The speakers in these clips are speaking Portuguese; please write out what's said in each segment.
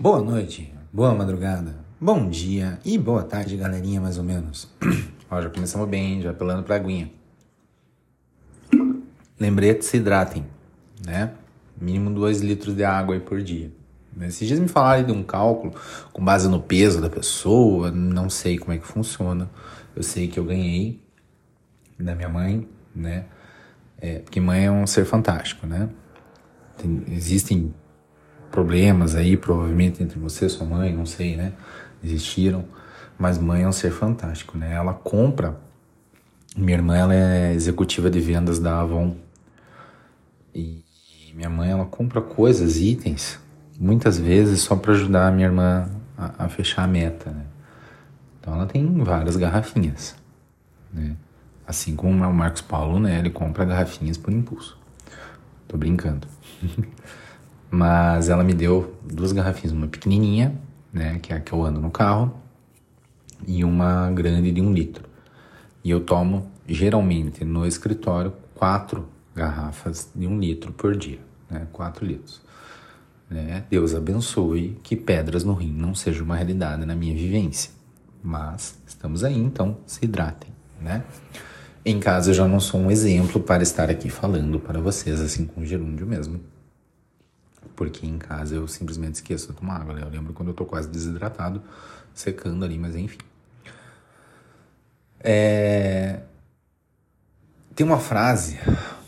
Boa noite, boa madrugada, bom dia e boa tarde, galerinha, mais ou menos. Ó, já começamos bem, já apelando pra aguinha. Lembrete, se hidratem, né? Mínimo 2 litros de água aí por dia. Esses dias me falaram de um cálculo com base no peso da pessoa, não sei como é que funciona. Eu sei que eu ganhei da minha mãe, né? É, porque mãe é um ser fantástico, né? Tem, existem problemas aí, provavelmente, entre você e sua mãe, não sei, né? Existiram. Mas mãe é um ser fantástico, né? Ela compra. Minha irmã, ela é executiva de vendas da Avon. E minha mãe, ela compra coisas, itens, muitas vezes só para ajudar a minha irmã a, a, fechar a meta, né? Então ela tem várias garrafinhas, né? Assim como o Marcos Paulo, né? Ele compra garrafinhas por impulso. Tô brincando. Mas ela me deu duas garrafinhas, uma pequenininha, né, que é a que eu ando no carro, e uma grande de um litro. E eu tomo geralmente no escritório quatro garrafas de um litro por dia, né, quatro litros. Né? Deus abençoe que pedras no rim não seja uma realidade na minha vivência. Mas estamos aí, então se hidratem, né? Em casa eu já não sou um exemplo para estar aqui falando para vocês, assim com gerúndio mesmo porque em casa eu simplesmente esqueço de tomar água. Né? Eu lembro quando eu tô quase desidratado, secando ali, mas enfim. É... Tem uma frase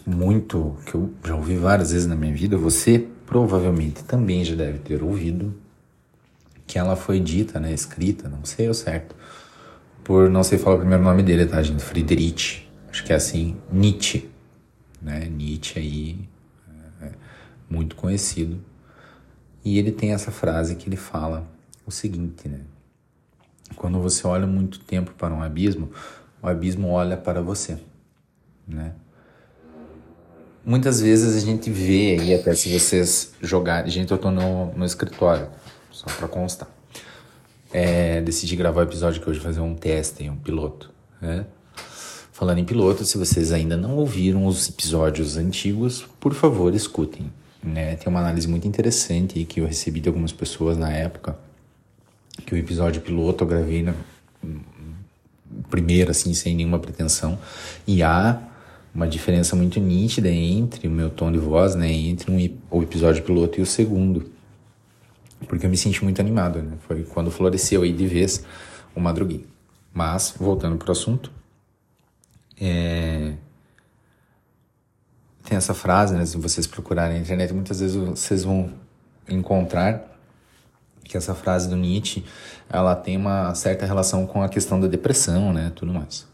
muito que eu já ouvi várias vezes na minha vida, você provavelmente também já deve ter ouvido, que ela foi dita, né, escrita, não sei o certo, por não sei falar o primeiro nome dele, tá, gente? Friedrich, acho que é assim, Nietzsche, né? Nietzsche aí muito conhecido. E ele tem essa frase que ele fala o seguinte, né? Quando você olha muito tempo para um abismo, o abismo olha para você, né? Muitas vezes a gente vê aí, até se vocês jogarem. Gente, eu tô no, no escritório, só para constar. É, decidi gravar o episódio que hoje fazer um teste, um piloto, né? Falando em piloto, se vocês ainda não ouviram os episódios antigos, por favor, escutem. Né? Tem uma análise muito interessante que eu recebi de algumas pessoas na época, que o episódio piloto eu gravei na primeiro, assim, sem nenhuma pretensão, e há uma diferença muito nítida entre o meu tom de voz, né, entre um, o episódio piloto e o segundo, porque eu me senti muito animado, né? Foi quando floresceu aí de vez o madruguinho. Mas, voltando para o assunto, é, tem essa frase, né? Se vocês procurarem na internet, muitas vezes vocês vão encontrar que essa frase do Nietzsche, ela tem uma certa relação com a questão da depressão, né? Tudo mais.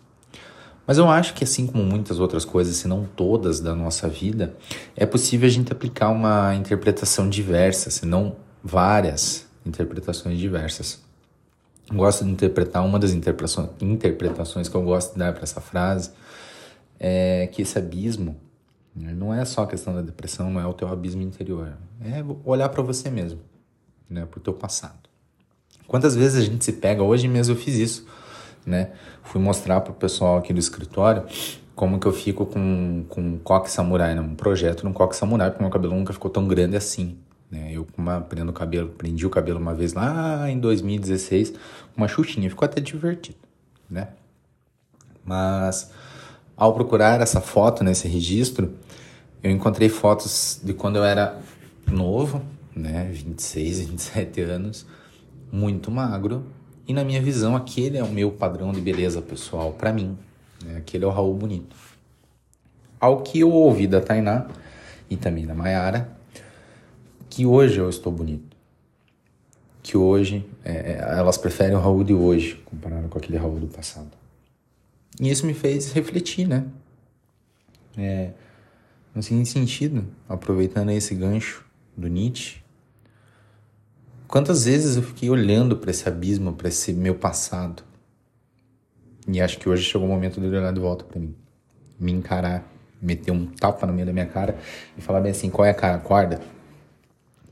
Mas eu acho que assim como muitas outras coisas, se não todas da nossa vida, é possível a gente aplicar uma interpretação diversa, se não várias interpretações diversas. Gosto de interpretar uma das interpretações, que eu gosto de dar para essa frase é que esse abismo? Não é só a questão da depressão, não é o teu abismo interior. É olhar para você mesmo, né? Para o teu passado. Quantas vezes a gente se pega? Hoje mesmo eu fiz isso, né? Fui mostrar pro pessoal aqui do escritório como que eu fico com, com um coque samurai, né? Um projeto no coque samurai, porque meu cabelo nunca ficou tão grande assim. Né? Eu uma, prendo o cabelo, prendi o cabelo uma vez lá em 2016, uma xuxinha, ficou até divertido, né? Mas ao procurar essa foto nesse registro, eu encontrei fotos de quando eu era novo, né, 26, 27 anos, muito magro, e na minha visão aquele é o meu padrão de beleza pessoal para mim, né, aquele é o Raul bonito. Ao que eu ouvi da Tainá e também da Mayara, que hoje eu estou bonito. Que hoje, é, é elas preferem o Raul de hoje comparado com aquele Raul do passado. E isso me fez refletir, né? É, no seguinte sentido, aproveitando esse gancho do Nietzsche, quantas vezes eu fiquei olhando para esse abismo, para esse meu passado, e acho que hoje chegou o momento de olhar de volta para mim, me encarar, meter um tapa no meio da minha cara e falar bem assim: qual é a cara? Acorda.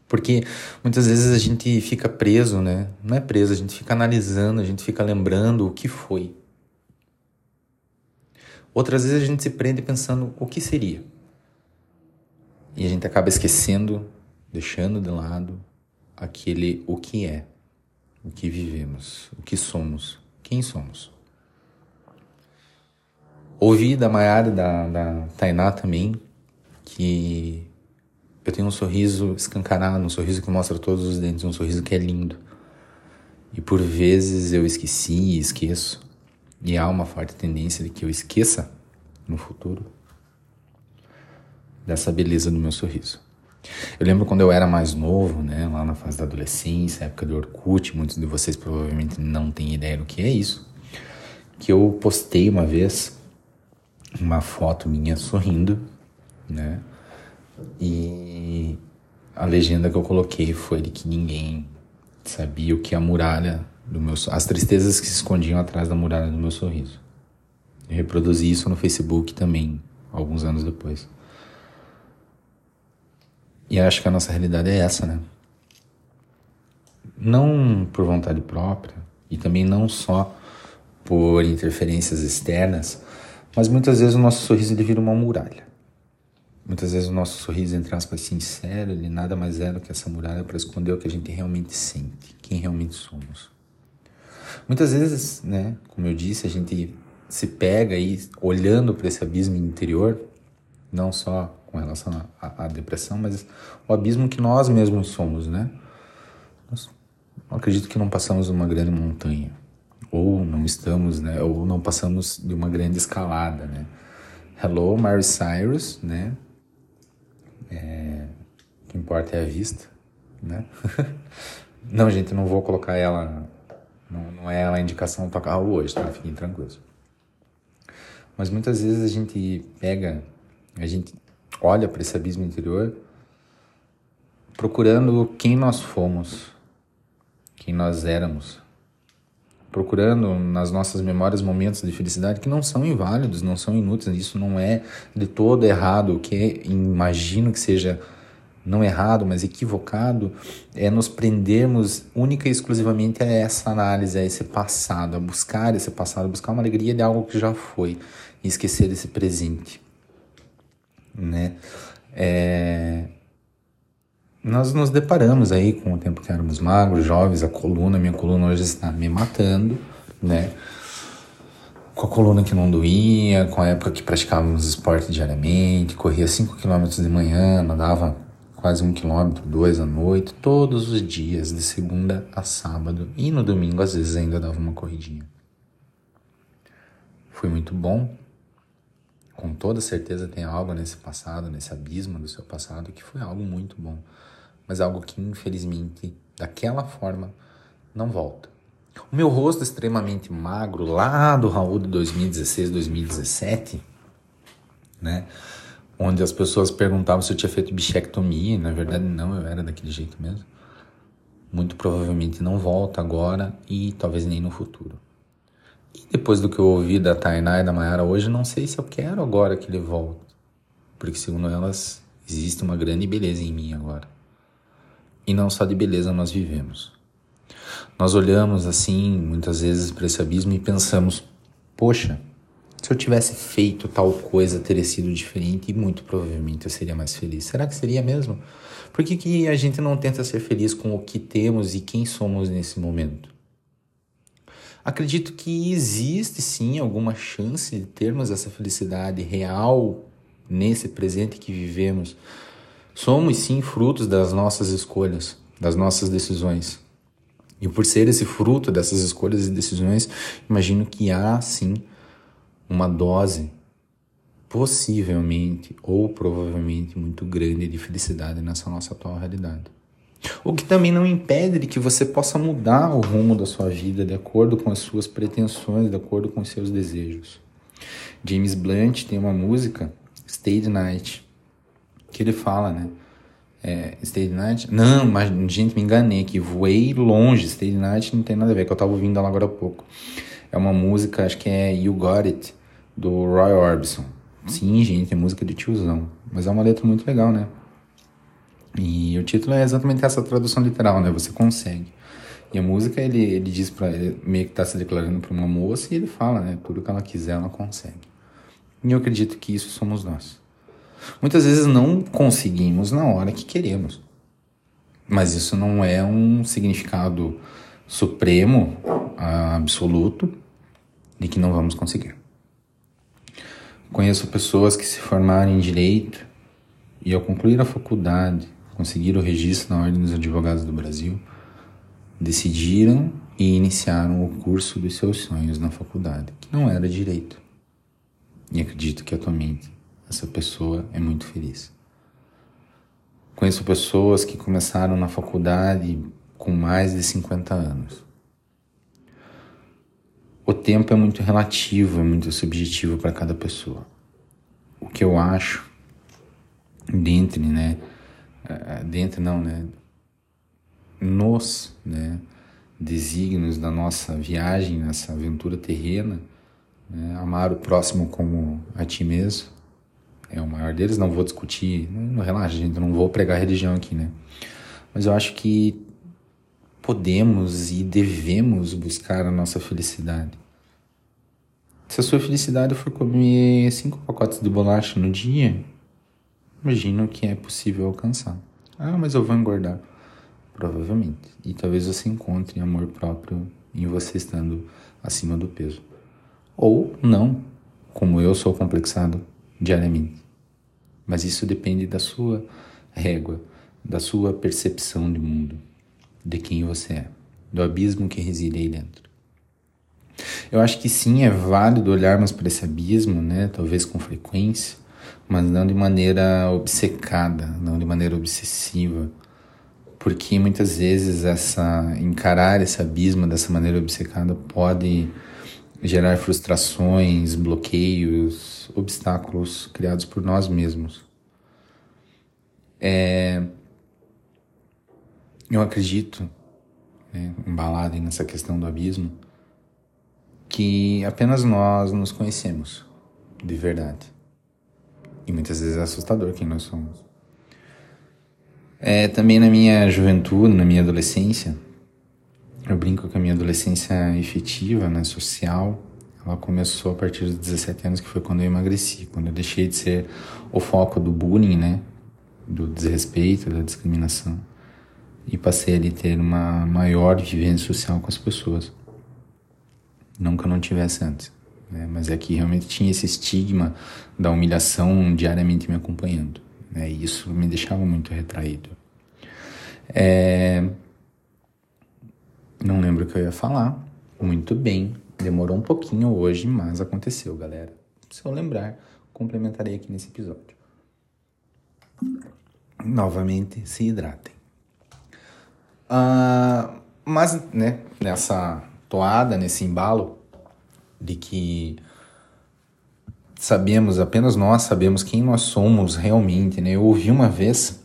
Porque muitas vezes a gente fica preso, né? Não é preso, a gente fica analisando, a gente fica lembrando o que foi. Outras vezes a gente se prende pensando o que seria. E a gente acaba esquecendo, deixando de lado aquele o que é, o que vivemos, o que somos, quem somos. Ouvi da Maiara da, da Tainá também que eu tenho um sorriso escancarado, um sorriso que mostra todos os dentes, um sorriso que é lindo. E por vezes eu esqueci e esqueço. E há uma forte tendência de que eu esqueça no futuro dessa beleza do meu sorriso. Eu lembro quando eu era mais novo, né, lá na fase da adolescência, época do Orkut, muitos de vocês provavelmente não têm ideia do que é isso, que eu postei uma vez uma foto minha sorrindo, né? E a legenda que eu coloquei foi de que ninguém sabia o que a muralha do meu as tristezas que se escondiam atrás da muralha do meu sorriso. Eu reproduzi isso no Facebook também, alguns anos depois. E acho que a nossa realidade é essa, né? Não por vontade própria e também não só por interferências externas, mas muitas vezes o nosso sorriso ele vira uma muralha. Muitas vezes o nosso sorriso, entre aspas, sincero, ele nada mais é do que essa muralha para esconder o que a gente realmente sente, quem realmente somos. Muitas vezes, né, como eu disse, a gente se pega aí olhando para esse abismo interior, não só com relação à depressão, mas o abismo que nós mesmos somos, né? Nós, acredito que não passamos uma grande montanha, ou não estamos, né, ou não passamos de uma grande escalada, né? Hello, Mary Cyrus, né? É, o que importa é a vista, né? não, gente, não vou colocar ela. Não, não é a indicação para carro hoje, tá? Fiquem tranquilos. Mas muitas vezes a gente pega, a gente olha para esse abismo interior procurando quem nós fomos, quem nós éramos, procurando nas nossas memórias momentos de felicidade que não são inválidos, não são inúteis. Isso não é de todo errado. O que imagino que seja não errado, mas equivocado, é nos prendermos única e exclusivamente a essa análise, a esse passado, a buscar esse passado, a buscar uma alegria de algo que já foi e esquecer desse presente, né? É, nós nos deparamos aí com o tempo que éramos magros, jovens, a coluna, minha coluna hoje está me matando, né? Com a coluna que não doía, com a época que praticávamos esporte diariamente, corria 5 km de manhã, nadava quase um quilômetro, dois à noite, todos os dias, de segunda a sábado, e no domingo às vezes ainda dava uma corridinha. Foi muito bom, com toda certeza tem algo nesse passado, nesse abismo do seu passado, que foi algo muito bom mas algo que infelizmente daquela forma não volta. O meu rosto extremamente magro lá do Raul de 2016, 2017, né? Onde as pessoas perguntavam se eu tinha feito bichectomia, na verdade não, eu era daquele jeito mesmo. Muito provavelmente não volta agora e talvez nem no futuro. E depois do que eu ouvi da Tainá e da Mayara hoje, não sei se eu quero agora que ele volte. Porque segundo elas, existe uma grande beleza em mim agora e não só de beleza nós vivemos. Nós olhamos assim, muitas vezes, para esse abismo e pensamos: poxa, se eu tivesse feito tal coisa, teria sido diferente e muito provavelmente eu seria mais feliz. Será que seria mesmo? Por que, que a gente não tenta ser feliz com o que temos e quem somos nesse momento? Acredito que existe sim alguma chance de termos essa felicidade real nesse presente que vivemos, Somos sim frutos das nossas escolhas, das nossas decisões. E por ser esse fruto dessas escolhas e decisões, imagino que há sim uma dose possivelmente ou provavelmente muito grande de felicidade nessa nossa atual realidade. O que também não impede de que você possa mudar o rumo da sua vida de acordo com as suas pretensões, de acordo com os seus desejos. James Blunt tem uma música, Stay the Night, que ele fala, né? É, Stay Night. Não, mas gente, me enganei aqui. Voei longe. Stay Night não tem nada a ver, que eu tava ouvindo ela agora há pouco. É uma música, acho que é You Got It, do Roy Orbison. Sim, gente, é música de tiozão. Mas é uma letra muito legal, né? E o título é exatamente essa tradução literal, né? Você consegue. E a música, ele, ele diz pra. Ele meio que tá se declarando pra uma moça e ele fala, né? Tudo que ela quiser, ela consegue. E eu acredito que isso somos nós. Muitas vezes não conseguimos na hora que queremos. Mas isso não é um significado supremo, absoluto, de que não vamos conseguir. Conheço pessoas que se formaram em direito e, ao concluir a faculdade, conseguiram o registro na Ordem dos Advogados do Brasil, decidiram e iniciaram o curso dos seus sonhos na faculdade, que não era direito. E acredito que atualmente essa pessoa é muito feliz. Conheço pessoas que começaram na faculdade com mais de 50 anos. O tempo é muito relativo, é muito subjetivo para cada pessoa. O que eu acho, dentre, né, eh, dentre não, né, nos, né, desígnios da nossa viagem, nessa aventura terrena, né, amar o próximo como a ti mesmo, é o maior deles, não vou discutir, não, relaxa, gente, não vou pregar religião aqui, né? Mas eu acho que podemos e devemos buscar a nossa felicidade. Se a sua felicidade for comer cinco pacotes de bolacha no dia, imagina o que é possível alcançar. Ah, mas eu vou engordar. Provavelmente. E talvez você encontre amor próprio em você estando acima do peso. Ou não, como eu sou complexado diariamente. Mas isso depende da sua régua, da sua percepção de mundo, de quem você é, do abismo que reside aí dentro. Eu acho que sim, é válido olharmos para esse abismo, né, talvez com frequência, mas não de maneira obcecada, não de maneira obsessiva, porque muitas vezes essa encarar esse abismo dessa maneira obcecada pode gerar frustrações, bloqueios, obstáculos criados por nós mesmos. É, eu acredito, né, embalado nessa questão do abismo, que apenas nós nos conhecemos de verdade. E muitas vezes é assustador quem nós somos. É, também na minha juventude, na minha adolescência, eu brinco que a minha adolescência efetiva, né, social, ela começou a partir dos 17 anos, que foi quando eu emagreci, quando eu deixei de ser o foco do bullying, né, do desrespeito, da discriminação, e passei a ter uma maior vivência social com as pessoas. Que eu não tivesse antes, né, mas é que realmente tinha esse estigma da humilhação diariamente me acompanhando, né, e isso me deixava muito retraído. É, não lembro o que eu ia falar. Muito bem. Demorou um pouquinho hoje, mas aconteceu, galera. Se eu lembrar, complementarei aqui nesse episódio. Novamente, se hidratem. Ah, mas, né, nessa toada, nesse embalo de que sabemos, apenas nós sabemos quem nós somos realmente, né? Eu ouvi uma vez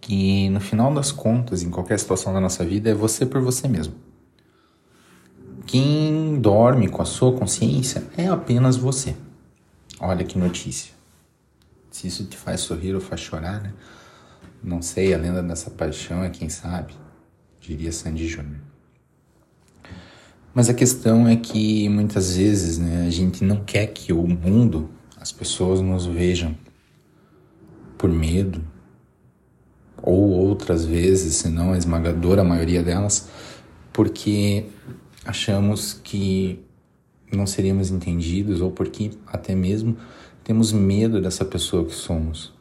que no final das contas, em qualquer situação da nossa vida, é você por você mesmo. Quem dorme com a sua consciência é apenas você. Olha que notícia. Se isso te faz sorrir ou faz chorar, né? Não sei, a lenda dessa paixão é quem sabe, diria Sandy Júnior. Mas a questão é que muitas vezes né, a gente não quer que o mundo, as pessoas nos vejam por medo, ou outras vezes, se não a esmagadora maioria delas, porque achamos que não seríamos entendidos ou porque até mesmo temos medo dessa pessoa que somos.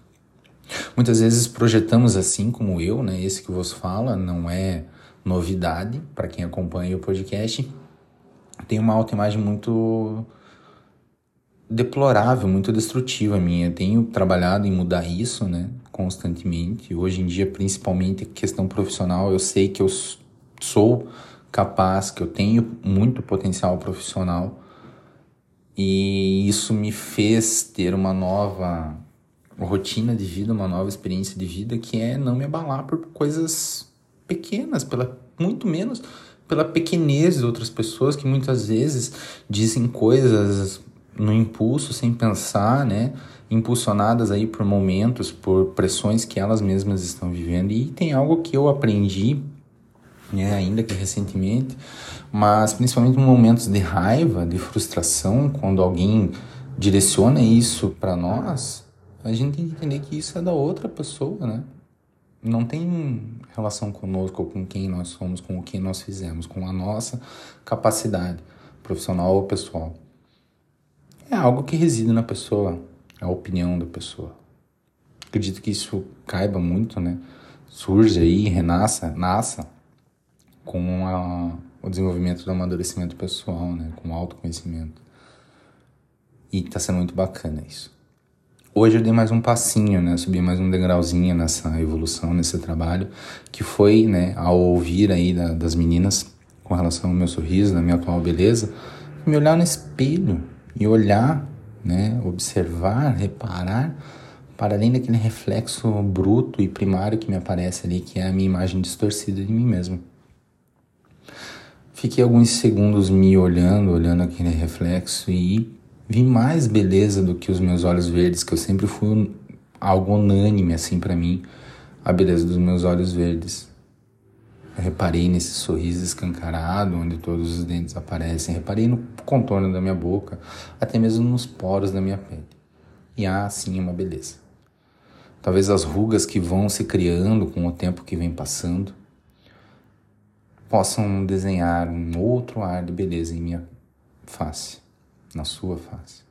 Muitas vezes projetamos assim como eu, né? Esse que vos fala não é novidade para quem acompanha o podcast. Tem uma autoimagem muito deplorável, muito destrutiva minha. Tenho trabalhado em mudar isso, né? constantemente. Hoje em dia, principalmente questão profissional, eu sei que eu sou capaz, que eu tenho muito potencial profissional e isso me fez ter uma nova rotina de vida, uma nova experiência de vida que é não me abalar por coisas pequenas, pela muito menos pela pequenez de outras pessoas que muitas vezes dizem coisas no impulso sem pensar, né? impulsionadas aí por momentos, por pressões que elas mesmas estão vivendo. E tem algo que eu aprendi, né, ainda que recentemente, mas principalmente em momentos de raiva, de frustração, quando alguém direciona isso para nós, a gente tem que entender que isso é da outra pessoa, né? não tem relação conosco, com quem nós somos, com o que nós fizemos, com a nossa capacidade profissional ou pessoal. É algo que reside na pessoa, é a opinião da pessoa. Acredito que isso caiba muito, né? Surge aí, renasça, nasça com a, o desenvolvimento do amadurecimento pessoal, né? Com o autoconhecimento. E tá sendo muito bacana isso. Hoje eu dei mais um passinho, né? Subi mais um degrauzinho nessa evolução, nesse trabalho, que foi, né, ao ouvir aí da, das meninas com relação ao meu sorriso, da minha atual beleza, me olhar no espelho e olhar, né, observar, reparar para além daquele reflexo bruto e primário que me aparece ali, que é a minha imagem distorcida de mim mesmo. Fiquei alguns segundos me olhando, olhando aquele reflexo e vi mais beleza do que os meus olhos verdes, que eu sempre fui algo unânime assim para mim, a beleza dos meus olhos verdes. Eu reparei nesse sorriso escancarado, onde todos os dentes aparecem, reparei no contorno da minha boca, até mesmo nos poros da minha pele. E há sim uma beleza. Talvez as rugas que vão se criando com o tempo que vem passando possam desenhar um outro ar de beleza em minha face na sua face.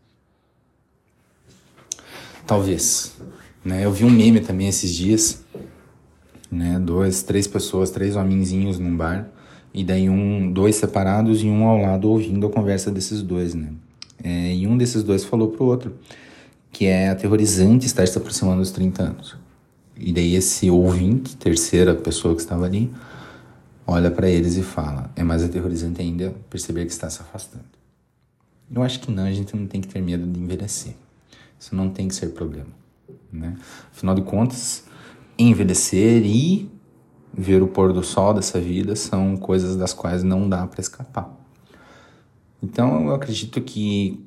Talvez. Né? Eu vi um meme também esses dias, né? Dois, três pessoas, três homenzinhos num bar, e daí um, dois separados e um ao lado ouvindo a conversa desses dois, né? É, e um desses dois falou pro outro que é aterrorizante estar se aproximando dos 30 anos. E daí esse ouvinte, terceira pessoa que estava ali, olha para eles e fala: é mais aterrorizante ainda perceber que está se afastando. Eu acho que não, a gente não tem que ter medo de envelhecer. Isso não tem que ser problema, né? Afinal de contas, envelhecer e ver o pôr do sol dessa vida são coisas das quais não dá para escapar. Então, eu acredito que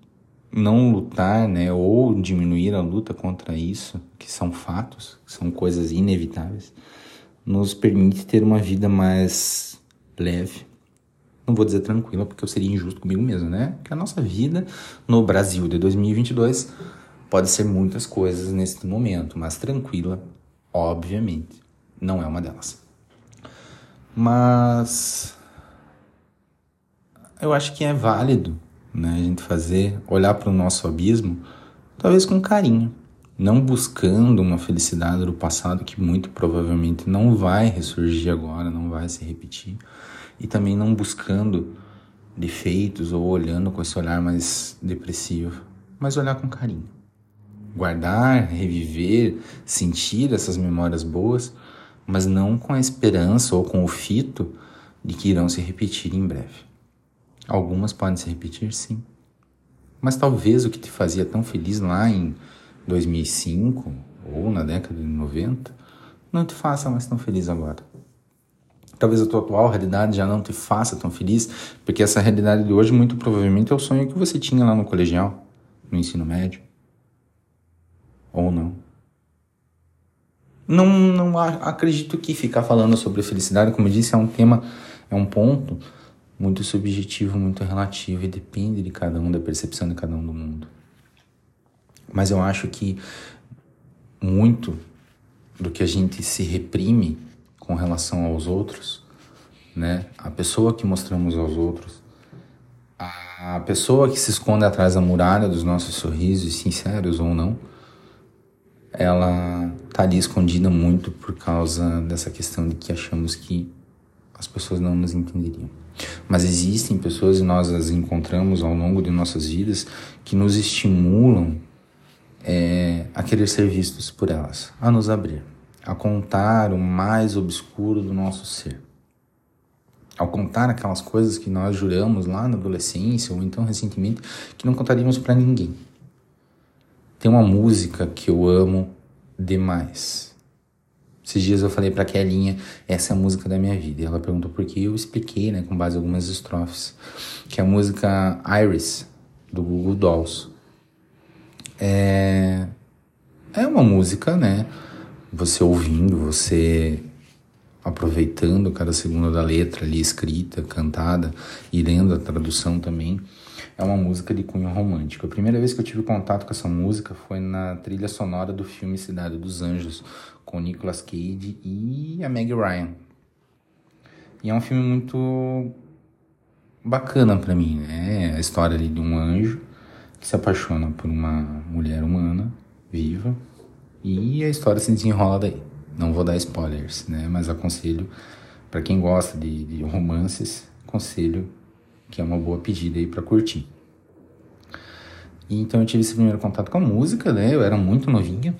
não lutar, né, ou diminuir a luta contra isso, que são fatos, que são coisas inevitáveis, nos permite ter uma vida mais leve, não vou dizer tranquila, porque eu seria injusto comigo mesmo, né? Que a nossa vida no Brasil de 2022 pode ser muitas coisas nesse momento, mas tranquila, obviamente, não é uma delas. Mas eu acho que é válido, né, a gente fazer, olhar para o nosso abismo, talvez com carinho, não buscando uma felicidade do passado que muito provavelmente não vai ressurgir agora, não vai se repetir e também não buscando defeitos ou olhando com esse olhar mais depressivo, mas olhar com carinho. Guardar, reviver, sentir essas memórias boas, mas não com a esperança ou com o fito de que irão se repetir em breve. Algumas podem se repetir, sim. Mas talvez o que te fazia tão feliz lá em 2005 ou na década de 90 não te faça mais tão feliz agora. Talvez a tua atual realidade já não te faça tão feliz, porque essa realidade de hoje muito provavelmente é o sonho que você tinha lá no colegial, no ensino médio. Ou não. Não, não acredito que ficar falando sobre felicidade, como eu disse, é um tema, é um ponto muito subjetivo, muito relativo e depende de cada um, da percepção de cada um do mundo. Mas eu acho que muito do que a gente se reprime com relação aos outros, né? A pessoa que mostramos aos outros, a pessoa que se esconde atrás da muralha dos nossos sorrisos, sinceros ou não, ela tá ali escondida muito por causa dessa questão de que achamos que as pessoas não nos entenderiam. Mas existem pessoas e nós as encontramos ao longo de nossas vidas que nos estimulam é, a querer ser vistos por elas, a nos abrir a contar o mais obscuro do nosso ser. Ao contar aquelas coisas que nós juramos lá na adolescência ou então recentemente que não contaríamos para ninguém. Tem uma música que eu amo demais. Esses dias eu falei para Kelinha, essa é a música da minha vida. E ela perguntou por que eu expliquei, né, com base em algumas estrofes, que é a música Iris do Google Dolls. É é uma música, né, você ouvindo, você aproveitando cada segundo da letra ali escrita, cantada e lendo a tradução também. É uma música de cunho romântico. A primeira vez que eu tive contato com essa música foi na trilha sonora do filme Cidade dos Anjos, com Nicolas Cage e a Meg Ryan. E é um filme muito bacana para mim, né? A história ali de um anjo que se apaixona por uma mulher humana viva e a história se desenrola daí. Não vou dar spoilers, né? Mas aconselho para quem gosta de, de, romances, aconselho que é uma boa pedida aí para curtir. E então eu tive esse primeiro contato com a música, né? Eu era muito novinha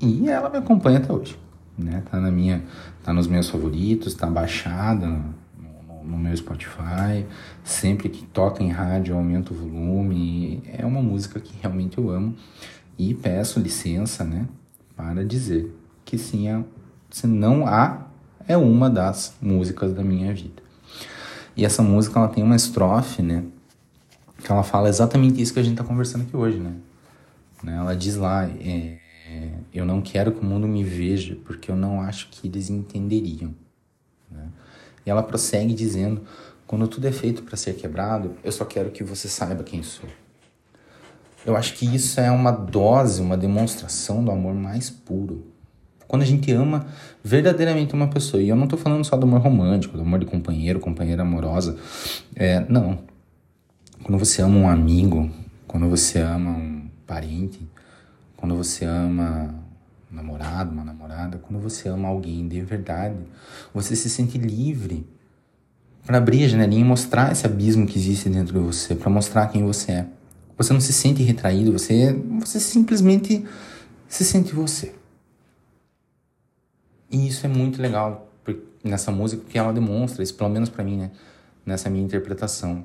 e ela me acompanha até hoje, né? Tá na minha, tá nos meus favoritos, tá baixada no, no, no meu Spotify. Sempre que toca em rádio eu aumento o volume. É uma música que realmente eu amo e peço licença, né? Para dizer que sim, é, se não há, é uma das músicas da minha vida. E essa música ela tem uma estrofe, né? Que ela fala exatamente isso que a gente está conversando aqui hoje, né? né? Ela diz lá: é, é, Eu não quero que o mundo me veja, porque eu não acho que eles entenderiam. Né? E ela prossegue dizendo: Quando tudo é feito para ser quebrado, eu só quero que você saiba quem sou. Eu acho que isso é uma dose, uma demonstração do amor mais puro quando a gente ama verdadeiramente uma pessoa, e eu não estou falando só do amor romântico, do amor de companheiro, companheira amorosa, é, não. Quando você ama um amigo, quando você ama um parente, quando você ama um namorado, uma namorada, quando você ama alguém de verdade, você se sente livre para abrir a janelinha e mostrar esse abismo que existe dentro de você, para mostrar quem você é. Você não se sente retraído, você, você simplesmente se sente você. E isso é muito legal nessa música, porque ela demonstra isso, pelo menos para mim, né? Nessa minha interpretação.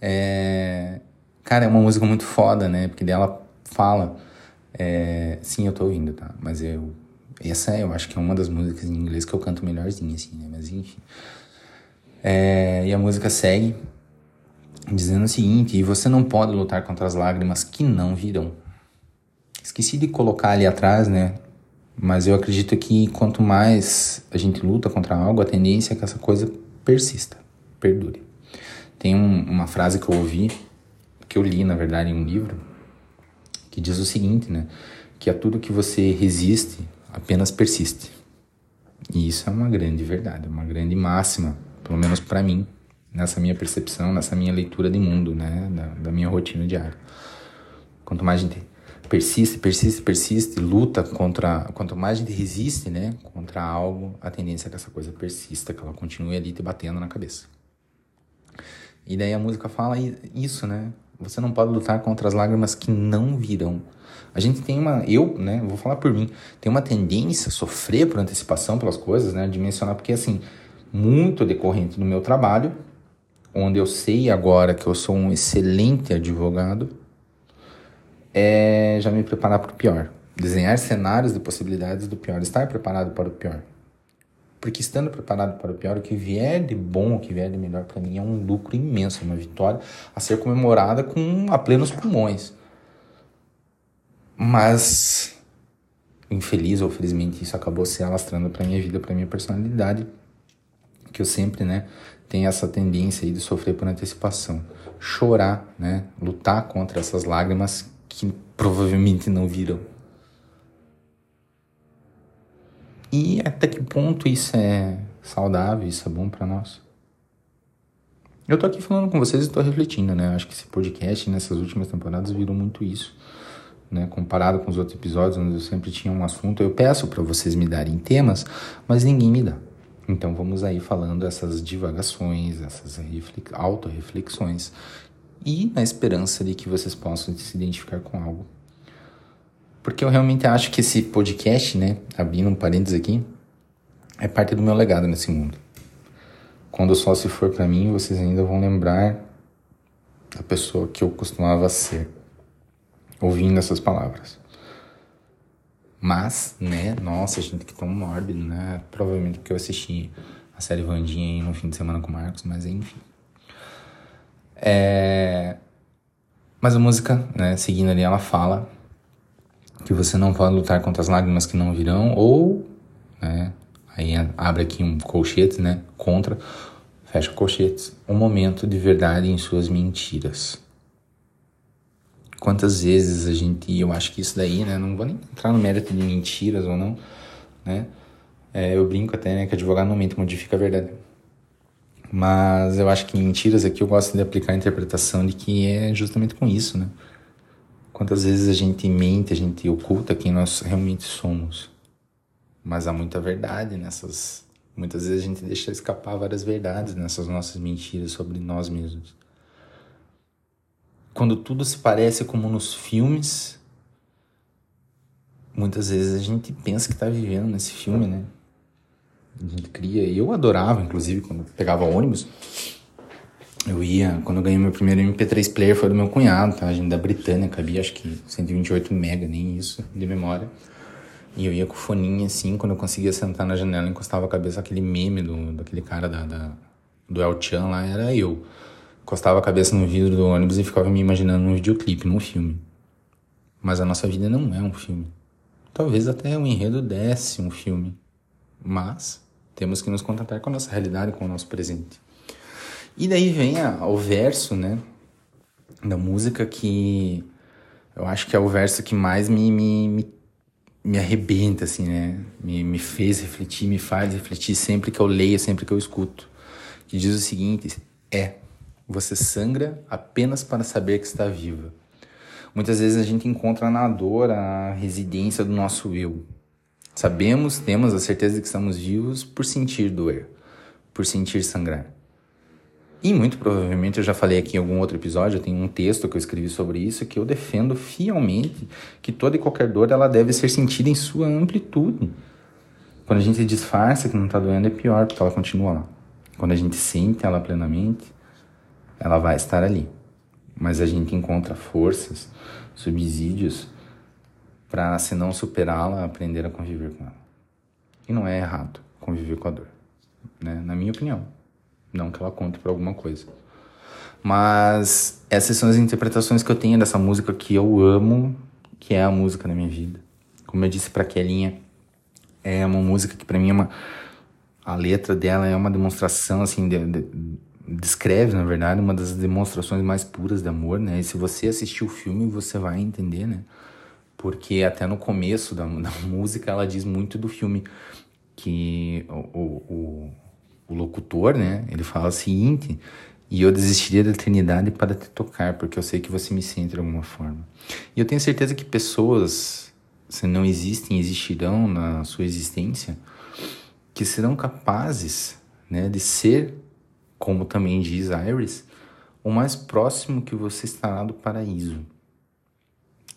É... Cara, é uma música muito foda, né? Porque dela fala. É... Sim, eu tô ouvindo, tá? Mas eu. Essa eu acho que é uma das músicas em inglês que eu canto melhorzinho, assim, né? Mas enfim. É... E a música segue dizendo o seguinte: e você não pode lutar contra as lágrimas que não virão. Esqueci de colocar ali atrás, né? Mas eu acredito que quanto mais a gente luta contra algo, a tendência é que essa coisa persista, perdure. Tem um, uma frase que eu ouvi, que eu li na verdade em um livro, que diz o seguinte, né? Que a tudo que você resiste apenas persiste. E isso é uma grande verdade, uma grande máxima, pelo menos para mim, nessa minha percepção, nessa minha leitura de mundo, né? Da, da minha rotina diária. Quanto mais a gente persiste, persiste, persiste, luta contra. Quanto mais a gente resiste, né, contra algo, a tendência é que essa coisa persista, que ela continue ali te batendo na cabeça. E daí a música fala isso, né? Você não pode lutar contra as lágrimas que não virão. A gente tem uma, eu, né, vou falar por mim, tem uma tendência a sofrer por antecipação pelas coisas, né, de mencionar, porque assim, muito decorrente do meu trabalho, onde eu sei agora que eu sou um excelente advogado, é já me preparar para o pior. Desenhar cenários de possibilidades do pior, estar preparado para o pior. Porque estando preparado para o pior, o que vier de bom, o que vier de melhor para mim é um lucro imenso, uma vitória a ser comemorada com a plenos pulmões. Mas, infeliz ou felizmente, isso acabou se alastrando para minha vida, para minha personalidade, que eu sempre, né, tenho essa tendência aí de sofrer por antecipação, chorar, né, lutar contra essas lágrimas que provavelmente não viram. E até que ponto isso é saudável, isso é bom para nós? Eu tô aqui falando com vocês e tô refletindo, né? Acho que esse podcast nessas últimas temporadas virou muito isso, né? Comparado com os outros episódios onde eu sempre tinha um assunto, eu peço para vocês me darem temas, mas ninguém me dá. Então vamos aí falando essas divagações, essas autorreflexões e na esperança de que vocês possam se identificar com algo. Porque eu realmente acho que esse podcast, né, abrindo um parênteses aqui, é parte do meu legado nesse mundo. Quando só se for para mim, vocês ainda vão lembrar da pessoa que eu costumava ser, ouvindo essas palavras. Mas, né, nossa, gente, que tão mórbido, né? Provavelmente porque eu assisti a série Vandinha aí no fim de semana com o Marcos, mas enfim. É... Mas a música, né, seguindo ali, ela fala que você não pode lutar contra as lágrimas que não virão, ou, né, Aí abre aqui um colchete, né? Contra, fecha colchetes. Um momento de verdade em suas mentiras. Quantas vezes a gente, eu acho que isso daí, né? Não vou nem entrar no mérito de mentiras ou não, né? É, eu brinco até, né? Que advogado não mente, modifica a verdade. Mas eu acho que mentiras aqui eu gosto de aplicar a interpretação de que é justamente com isso, né? Quantas vezes a gente mente, a gente oculta quem nós realmente somos. Mas há muita verdade nessas. Muitas vezes a gente deixa escapar várias verdades nessas nossas mentiras sobre nós mesmos. Quando tudo se parece como nos filmes, muitas vezes a gente pensa que está vivendo nesse filme, né? A gente cria. E eu adorava, inclusive, quando pegava ônibus. Eu ia, quando eu ganhei meu primeiro MP3 player foi do meu cunhado, tá? A gente da Britânia, cabia acho que 128 mega, nem isso, de memória. E eu ia com o foninho assim, quando eu conseguia sentar na janela, encostava a cabeça aquele meme do, daquele cara da, da do El Chan lá, era eu. Encostava a cabeça no vidro do ônibus e ficava me imaginando num videoclipe, num filme. Mas a nossa vida não é um filme. Talvez até o enredo desse um filme. Mas temos que nos contentar com a nossa realidade, com o nosso presente. E daí vem a, o verso, né? Da música que eu acho que é o verso que mais me, me, me, me arrebenta, assim, né? Me, me fez refletir, me faz refletir sempre que eu leio, sempre que eu escuto. Que diz o seguinte: é, você sangra apenas para saber que está viva. Muitas vezes a gente encontra na dor a residência do nosso eu, Sabemos, temos a certeza de que estamos vivos por sentir doer, por sentir sangrar. E muito provavelmente eu já falei aqui em algum outro episódio, eu tenho um texto que eu escrevi sobre isso, que eu defendo fielmente que toda e qualquer dor ela deve ser sentida em sua amplitude. Quando a gente disfarça que não está doendo é pior, porque ela continua lá. Quando a gente sente ela plenamente, ela vai estar ali. Mas a gente encontra forças, subsídios para, se não superá-la, aprender a conviver com ela. E não é errado conviver com a dor, né? na minha opinião. Não que ela conte por alguma coisa. Mas essas são as interpretações que eu tenho dessa música que eu amo, que é a música da minha vida. Como eu disse para Kelinha, é uma música que para mim é uma a letra dela é uma demonstração assim de, de, descreve na verdade uma das demonstrações mais puras de amor, né? E se você assistir o filme, você vai entender, né? porque até no começo da, da música ela diz muito do filme que o, o, o, locutor, né, ele fala o seguinte, e eu desistiria da eternidade para te tocar, porque eu sei que você me sente de alguma forma. E eu tenho certeza que pessoas, se não existem, existirão na sua existência, que serão capazes né, de ser, como também diz Iris, o mais próximo que você estará do paraíso.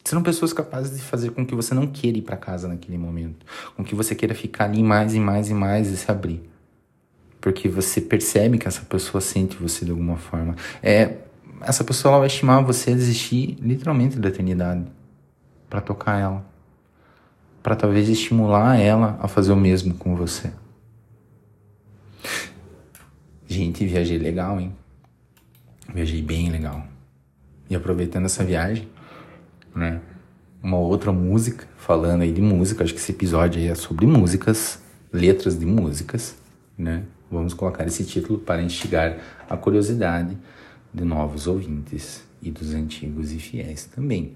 Serão pessoas capazes de fazer com que você não queira ir para casa naquele momento, com que você queira ficar ali mais e mais e mais e se abrir. Porque você percebe que essa pessoa sente você de alguma forma. É, essa pessoa vai estimar você a desistir literalmente da eternidade para tocar ela, para talvez estimular ela a fazer o mesmo com você. Gente, viajei legal, hein? Viajei bem legal. E aproveitando essa viagem, né? Uma outra música, falando aí de música, acho que esse episódio aí é sobre músicas, letras de músicas, né? Vamos colocar esse título para instigar a curiosidade de novos ouvintes e dos antigos e fiéis também.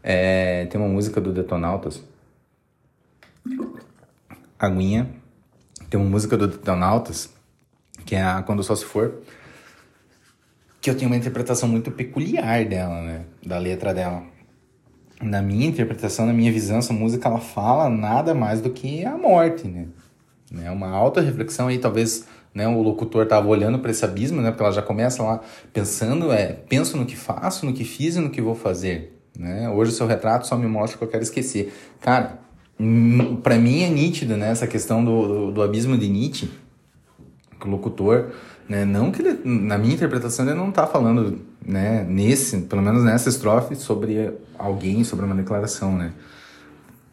É, tem uma música do Detonautas, Aguinha, tem uma música do Detonautas, que é a Quando Só Se For, que eu tenho uma interpretação muito peculiar dela, né? Da letra dela na minha interpretação, na minha visão, essa música ela fala nada mais do que a morte, né? É uma alta reflexão aí, talvez né, o locutor estava olhando para esse abismo, né? Porque ela já começa lá pensando, é, penso no que faço, no que fiz e no que vou fazer, né? Hoje o seu retrato só me mostra o que eu quero esquecer. Cara, hum, para mim é nítido, né? Essa questão do, do, do abismo de Nietzsche, o locutor né? Não que ele, na minha interpretação, ele não está falando, né, nesse, pelo menos nessa estrofe, sobre alguém, sobre uma declaração, né?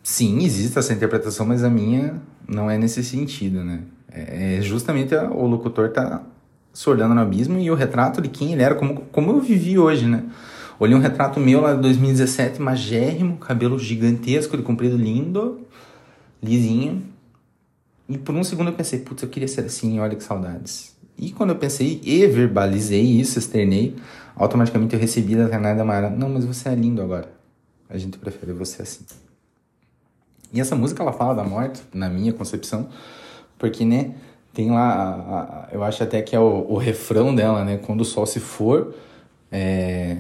Sim, existe essa interpretação, mas a minha não é nesse sentido, né? É, é justamente a, o locutor tá se olhando no abismo e o retrato de quem ele era, como, como eu vivi hoje, né? Olhei um retrato meu lá de 2017, magérrimo, cabelo gigantesco, de comprido lindo, lisinho, E por um segundo eu pensei, putz, eu queria ser assim, olha que saudades. E quando eu pensei e verbalizei isso, externei, automaticamente eu recebi da da Mara, não, mas você é lindo agora. A gente prefere você assim. E essa música ela fala da morte, na minha concepção, porque, né, tem lá, a, a, eu acho até que é o, o, refrão dela, né, quando o sol se for, é,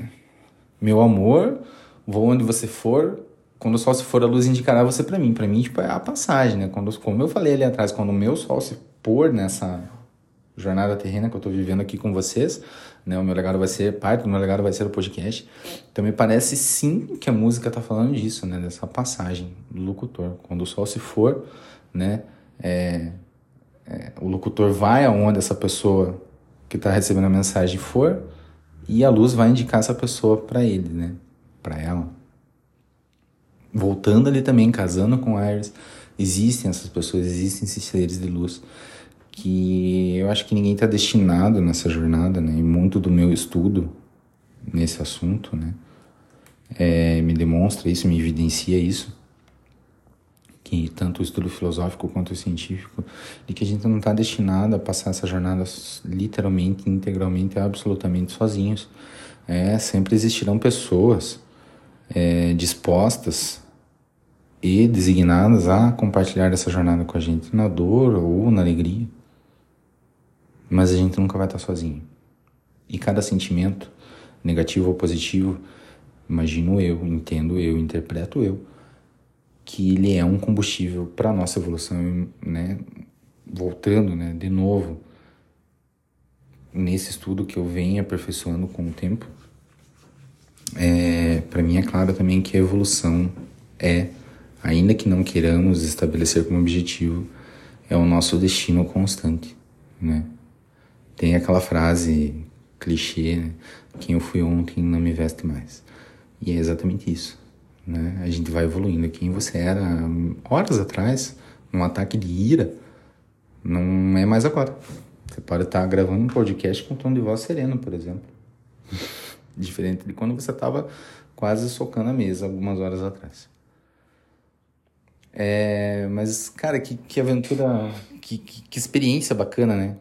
meu amor, vou onde você for, quando o sol se for, a luz indicará você para mim. Para mim, tipo, é a passagem, né? Quando, como eu falei ali atrás, quando o meu sol se pôr nessa jornada terrena que eu tô vivendo aqui com vocês, né? O meu legado vai ser, parte do meu legado vai ser o podcast. Então me parece sim que a música tá falando disso, né? Dessa passagem do locutor. Quando o sol se for, né? É, é, o locutor vai aonde essa pessoa que está recebendo a mensagem for e a luz vai indicar essa pessoa para ele, né? Para ela voltando ali também, casando com Iris, existem essas pessoas, existem esses seres de luz que eu acho que ninguém está destinado nessa jornada, né? E muito do meu estudo nesse assunto, né? É, me demonstra isso, me evidencia isso, que tanto o estudo filosófico quanto o científico, de que a gente não está destinado a passar essa jornada literalmente, integralmente, absolutamente sozinhos. É, sempre existirão pessoas é, dispostas e designadas a compartilhar essa jornada com a gente, na dor ou na alegria. Mas a gente nunca vai estar sozinho. E cada sentimento, negativo ou positivo, imagino eu, entendo eu, interpreto eu, que ele é um combustível para nossa evolução, né? Voltando, né, de novo, nesse estudo que eu venho aperfeiçoando com o tempo, é, para mim é claro também que a evolução é ainda que não queiramos estabelecer como objetivo, é o nosso destino constante, né? Tem aquela frase clichê, né? Quem eu fui ontem não me veste mais. E é exatamente isso, né? A gente vai evoluindo. Quem você era horas atrás, num ataque de ira, não é mais agora. Você pode estar gravando um podcast com um tom de voz sereno, por exemplo. Diferente de quando você estava quase socando a mesa algumas horas atrás. É, mas, cara, que, que aventura, que, que, que experiência bacana, né?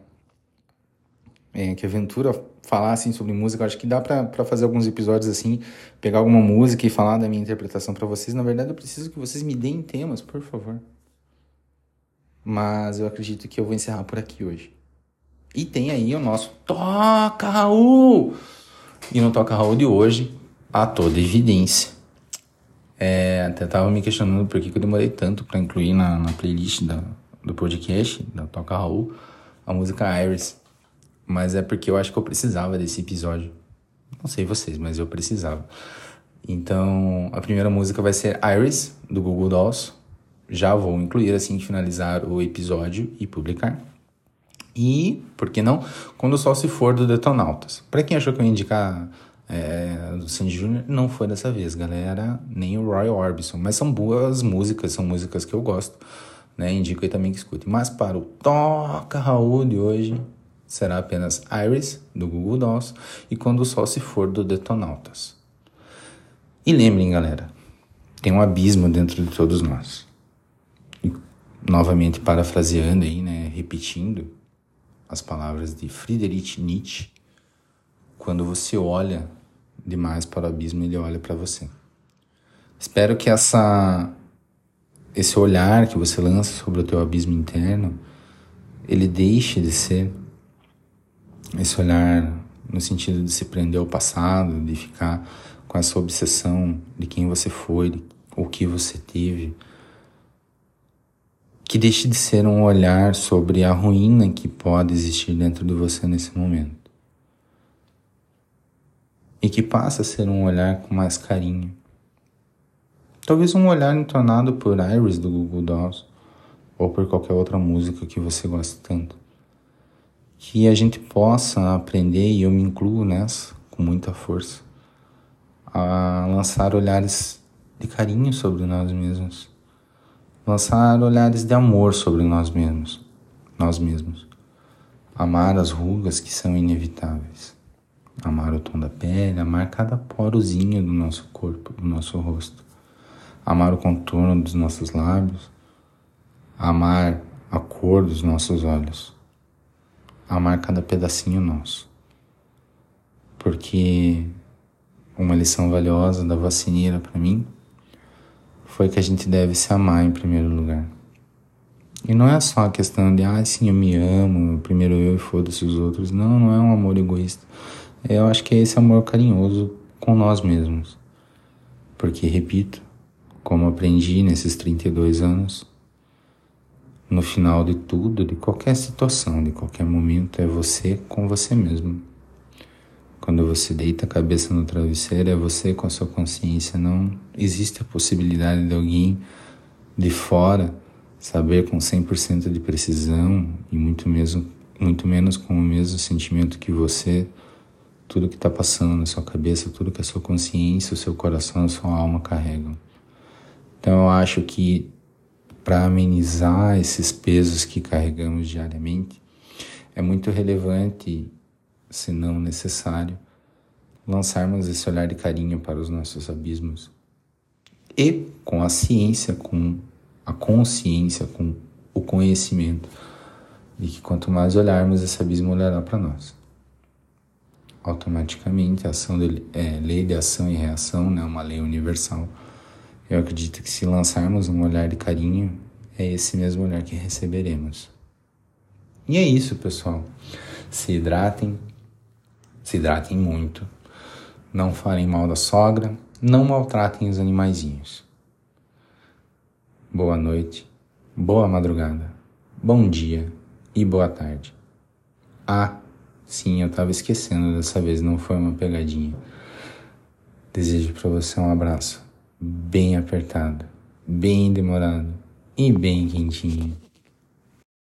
É, que aventura falar assim sobre música. Eu acho que dá para fazer alguns episódios assim, pegar alguma música e falar da minha interpretação para vocês. Na verdade, eu preciso que vocês me deem temas, por favor. Mas eu acredito que eu vou encerrar por aqui hoje. E tem aí o nosso Toca Raul! E no Toca Raul de hoje, a toda evidência é, até tava me questionando por que, que eu demorei tanto para incluir na, na playlist da, do podcast, da Toca Raul, a música Iris. Mas é porque eu acho que eu precisava desse episódio. Não sei vocês, mas eu precisava. Então, a primeira música vai ser Iris, do Google Dolls. Já vou incluir assim que finalizar o episódio e publicar. E, por que não, Quando o Sol Se For, do Detonautas. Para quem achou que eu ia indicar é, do Sandy Jr. não foi dessa vez, galera, nem o Roy Orbison, mas são boas músicas, são músicas que eu gosto, né? Indico aí também que escute. Mas para o Toca Raul de hoje, será apenas Iris, do Google Dolls, e Quando o Sol Se For, do Detonautas. E lembrem, galera, tem um abismo dentro de todos nós. E, novamente parafraseando aí, né, repetindo as palavras de Friedrich Nietzsche, quando você olha demais para o abismo, ele olha para você. Espero que essa esse olhar que você lança sobre o teu abismo interno, ele deixe de ser esse olhar no sentido de se prender ao passado, de ficar com essa obsessão de quem você foi, o que você teve, que deixe de ser um olhar sobre a ruína que pode existir dentro de você nesse momento e que passa a ser um olhar com mais carinho. Talvez um olhar entonado por Iris do Google Dolls ou por qualquer outra música que você goste tanto. Que a gente possa aprender, e eu me incluo nessa com muita força, a lançar olhares de carinho sobre nós mesmos, lançar olhares de amor sobre nós mesmos, nós mesmos, amar as rugas que são inevitáveis amar o tom da pele, amar cada porozinho do nosso corpo, do nosso rosto, amar o contorno dos nossos lábios, amar a cor dos nossos olhos, amar cada pedacinho nosso. Porque uma lição valiosa da vacineira para mim foi que a gente deve se amar em primeiro lugar. E não é só a questão de, ah, sim, eu me amo, primeiro eu e foda-se os outros. Não, não é um amor egoísta. Eu acho que é esse amor carinhoso com nós mesmos. Porque, repito, como aprendi nesses 32 anos, no final de tudo, de qualquer situação, de qualquer momento, é você com você mesmo. Quando você deita a cabeça no travesseiro, é você com a sua consciência. Não existe a possibilidade de alguém de fora saber com 100% de precisão e muito, mesmo, muito menos com o mesmo sentimento que você, tudo que está passando na sua cabeça, tudo que a sua consciência, o seu coração, a sua alma carregam. Então eu acho que para amenizar esses pesos que carregamos diariamente, é muito relevante, se não necessário, lançarmos esse olhar de carinho para os nossos abismos. E com a ciência, com a consciência, com o conhecimento de que quanto mais olharmos, esse abismo olhará para nós. Automaticamente, a ação de, é, lei de ação e reação, né, uma lei universal. Eu acredito que se lançarmos um olhar de carinho, é esse mesmo olhar que receberemos. E é isso, pessoal. Se hidratem, se hidratem muito. Não falem mal da sogra, não maltratem os animaizinhos boa noite, boa madrugada, bom dia e boa tarde. Ah, sim, eu estava esquecendo dessa vez, não foi uma pegadinha. Desejo para você um abraço bem apertado, bem demorado e bem quentinho.